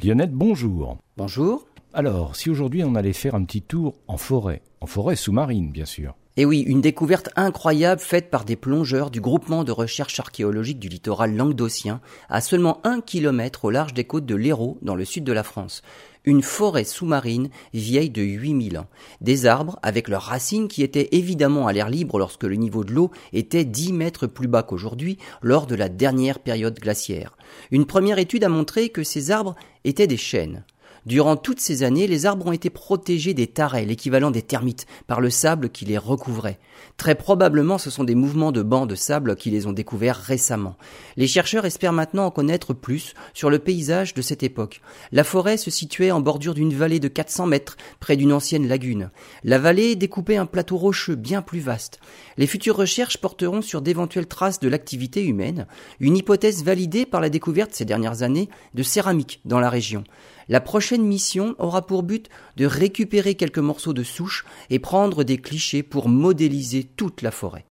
Lionette, bonjour. Bonjour. Alors, si aujourd'hui on allait faire un petit tour en forêt, en forêt sous-marine bien sûr. Et oui, une découverte incroyable faite par des plongeurs du groupement de recherche archéologique du littoral languedocien, à seulement un kilomètre au large des côtes de l'Hérault, dans le sud de la France. Une forêt sous-marine vieille de 8000 ans. Des arbres avec leurs racines qui étaient évidemment à l'air libre lorsque le niveau de l'eau était 10 mètres plus bas qu'aujourd'hui lors de la dernière période glaciaire. Une première étude a montré que ces arbres étaient des chênes. Durant toutes ces années, les arbres ont été protégés des tarets, l'équivalent des termites, par le sable qui les recouvrait. Très probablement, ce sont des mouvements de bancs de sable qui les ont découverts récemment. Les chercheurs espèrent maintenant en connaître plus sur le paysage de cette époque. La forêt se situait en bordure d'une vallée de 400 mètres, près d'une ancienne lagune. La vallée découpait un plateau rocheux bien plus vaste. Les futures recherches porteront sur d'éventuelles traces de l'activité humaine, une hypothèse validée par la découverte ces dernières années de céramique dans la région. Mission aura pour but de récupérer quelques morceaux de souche et prendre des clichés pour modéliser toute la forêt.